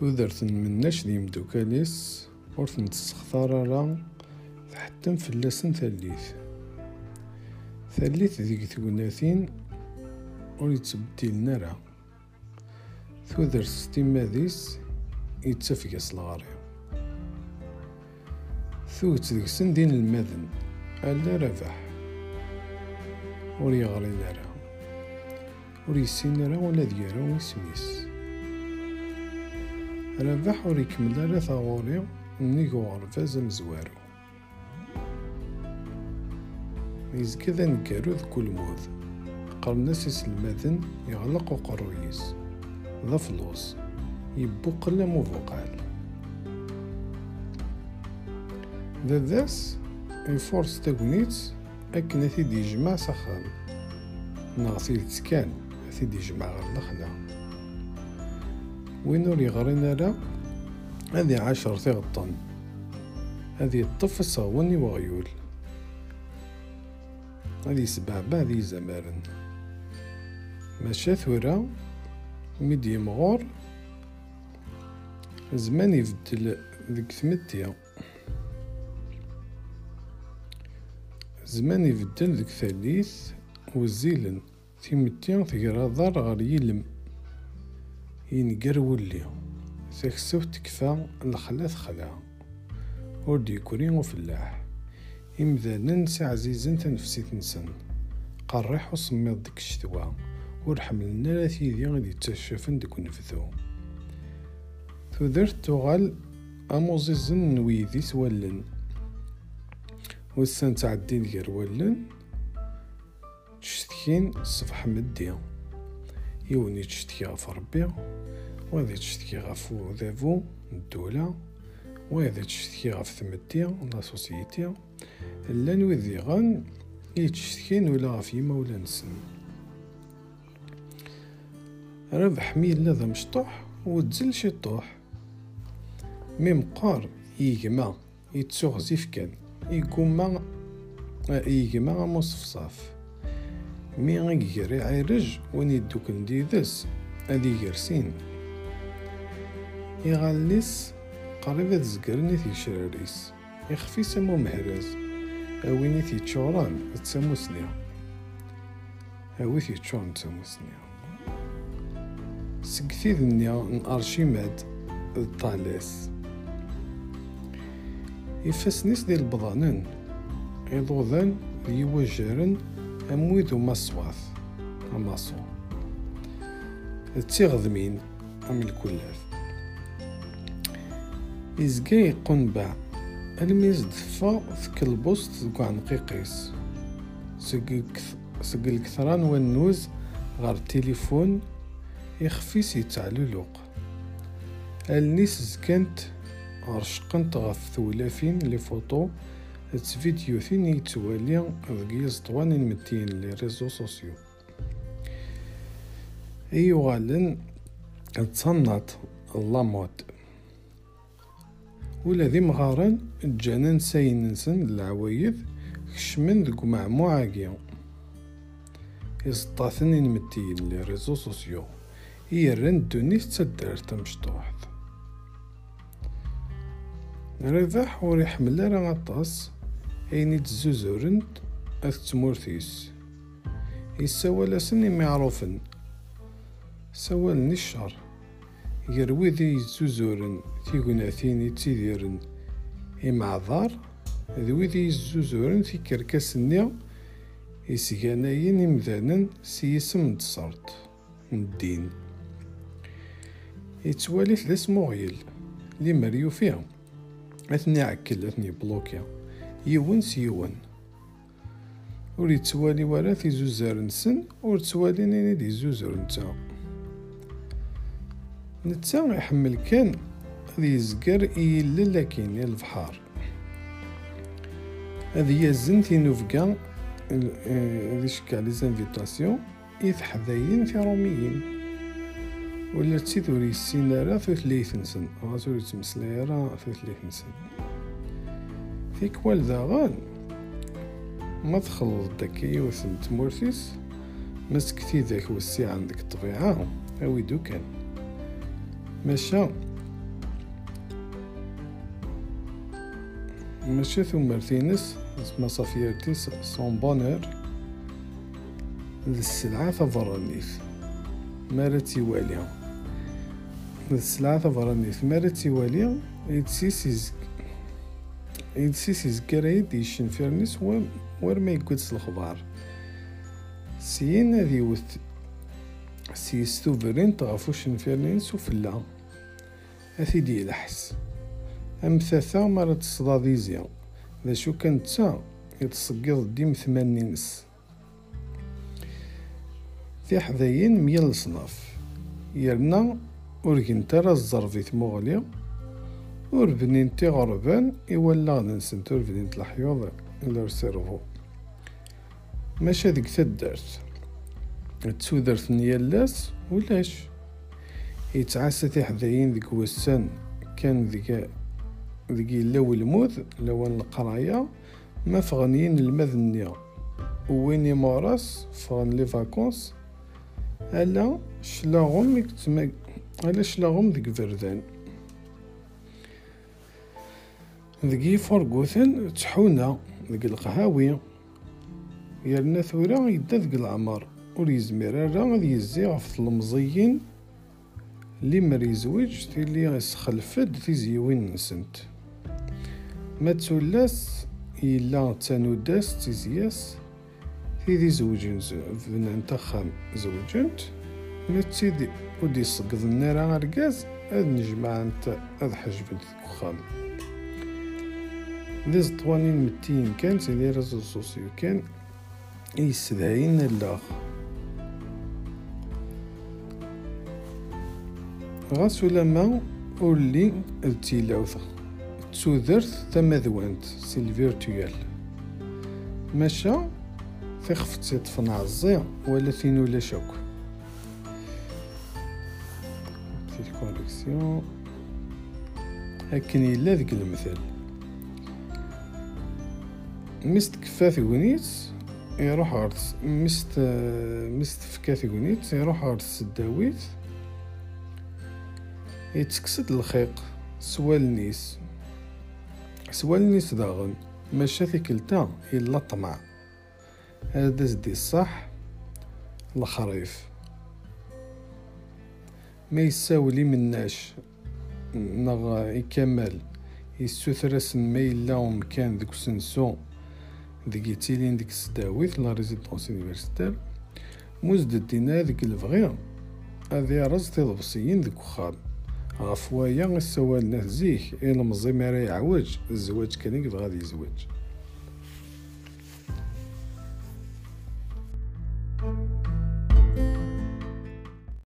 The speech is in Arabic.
tudert مناش دي مدوكاليس ور تنتسخطار راه تحتم فلاسن ثاليث ثاليث ديك ثقناثين ور يتبدلنا راه تودرت ستيماديس يتفق صلغاري ثوت ديك دين المذن ألا ربح ور يغرين راه ور يسين راه ولا ديالو ربح ور يكمل راه ثاغوري نيك غرفاز مزوارو يزكى ذا نكارو ذكو الموذ قرناس يسلماذن يغلق قرويس ذا فلوس. يبوقل مو فوقال. ذا ذاس يفورس تاكونيت أكن أثيد يجمع سخان. نغسيل تسكان أثيد يجمع غير الخلا وين ور يغرينا لا هذه عشر تغطن هذه الطف صاوني وغيول. هذه سبع بعد زمارن. ماشا ثورا ميد يمغور زمان يبدل ذيك ثمتيا زمان يبدل ذيك ثاليث وزيلن ثمتيا ثقرا ضار غير ينقر ولي تكسو تكفى الخلاث خلا ور ديكوري وفلاح. إمذانا سي عزيزا تنفسيت نسن قرح وصميض ديك الشتوى ور حملنا لا تيدي غادي يتشافن ديك نفذو تودرت تغال أموزيزن ويدي سوالن. وسان تعدي ديال ولن تشتكين الصبح مدي يوني تشتكي غف ربي وهذا تشتكي غف ذافو الدولة وهذا تشتكي غف ثمتي لا سوسيتي لأن وذي غان يتشتكين ولا غف يما ولا نسن ربح ميل لا مشطوح وتزل شي طوح مي مقار يجمع يتسوغ زيفكان يقوم يجمع مصفصاف مي غير عيرج وين يدوك نديدس ادي يرسين قريبة زقرني في شراريس يخفي سمو مهراز اويني في تشوران تسمو سنيا اوي في تشوران تسمو سنيا سكثي ذنيا ارشيماد الطاليس يفسنيس ديال البضانن أمويد ومصواث أماصو تيغذمين أم الكلاف إزكاي قنبع الميز دفا ذك البوست ذكو عنقيقيس سق الكثران والنوز غار التليفون يخفيس يتعللوق النيس زكانت غرشقنت غف ثولافين لي فوطو فيديو ثين يتوالي ذكي زطوان المتين لي ريزو سوسيو غالن تصنط اللامود ولا ذي مغارن جانن ساين نسن العوايد كشمن ذك معموعاكي يزطاثن المتين لي ريزو سوسيو يرن دونيس تدار تمشطوح ربح ور يحمل راه غطاس أين يتزوزورن أث تمورثيس يسوال أسن معروفن سوال نشر يروي ذي يزوزورن تيغناثين يتيديرن إمعذار ذوي ذي يزوزورن في كركاس النيا يسجاناين إمذانا سيسم نتصرت الدين يتوالي ثلاث مغيل لي مريو فيهم أثني عكل أثني بلوكيا يتوالي ولا في زوزار نسن ور توالي نيني دي زوزر نتا نتا يحمل كان هذي يزقر إيلا لكن البحار هذه يزن في نوفكا هذي شكا لي زانفيتاسيون إذ حذاين في روميين ولا تسيد وري السين راه في ثليث نسن غاسوري تمسلاي راه في ثليث نسن تيكوال زاغال ما تخلط داك يوث من مسكتي ما ذاك وسي عندك الطبيعة أوي دوكان مشا مشا ثم ثمرت اسما اسمها صافيرتيس سون بونور للسلعة تفرنيث مارتي واليا تيواليها السلعة مارتي واليا اتسيسيزك يتسيسيز كرايد يشن فيرنيس ور ما يقدس الخبار سين هذي وث سيستو برين تغفوش نفيرنيس وفلا أثيدي الحس أم ثاثا مرة تصداديزيا ذا شو كانت تا يتسقيض ديم ثمانينس في حذاين ميال صناف يرنا ورقين ترى الزرفي ثموغليا ور بنين تي غربان إولا نسنت ور بنين تلحيوض إلا سيرفو ماشا ديك تدارت تسودرت نيالاس ولاش يتعاسى تحذاين ديك وسان كان ديك ديك لو الموت لو القراية ما فغنيين المذنية ويني موراس فغن لي فاكونس الا شلاغم يكتما الا شلاغم ديك ديك فرقوثن تحونا ديك القهاوي يرنا ثورا يدا ديك العمر ور يزمر راه غادي يزي غف المزيين اللي مر يزوج تيلي يسخلفد تيزيوين نسنت ما تولاس إلا تانوداس تيزياس تيدي زوجين بنان تخام زوجنت ما تيدي ودي يسقط النار غرقاز هاد نجمع انت هاد حجبت وخام ذي زطوانين متين كان سيدي رازو سوسيو كان يسدعين اللاغ غاس ولا ما ولي التيلاوث تسودرت تمذوانت سي الفيرتوال ماشا؟ تخفت تطفن عزي ولا فين ولا شوك. في كونيكسيون هكن إلا ذيك المثال. مست كفاث ونيت يروح عرس مست مست فكاث ونيت يروح عرس الداويت يتكسد الخيق سوا النيس سوا النيس داغن ماشا ثيكلتا إلا طمع. هذا زدي الصح الخريف ما يساولي مناش نغ يكمل يسوثرس ما إلا ومكان ديك سنسو. ديك يتيلين ديك السداويت لا ريزيدونس يونيفرسيتير. مزد دينا ديك الفغي هذي رز تيضبسيين ديك وخام غف وايا السوال زيك. إلا مزي ما يعوج الزواج كان يبغى يزوج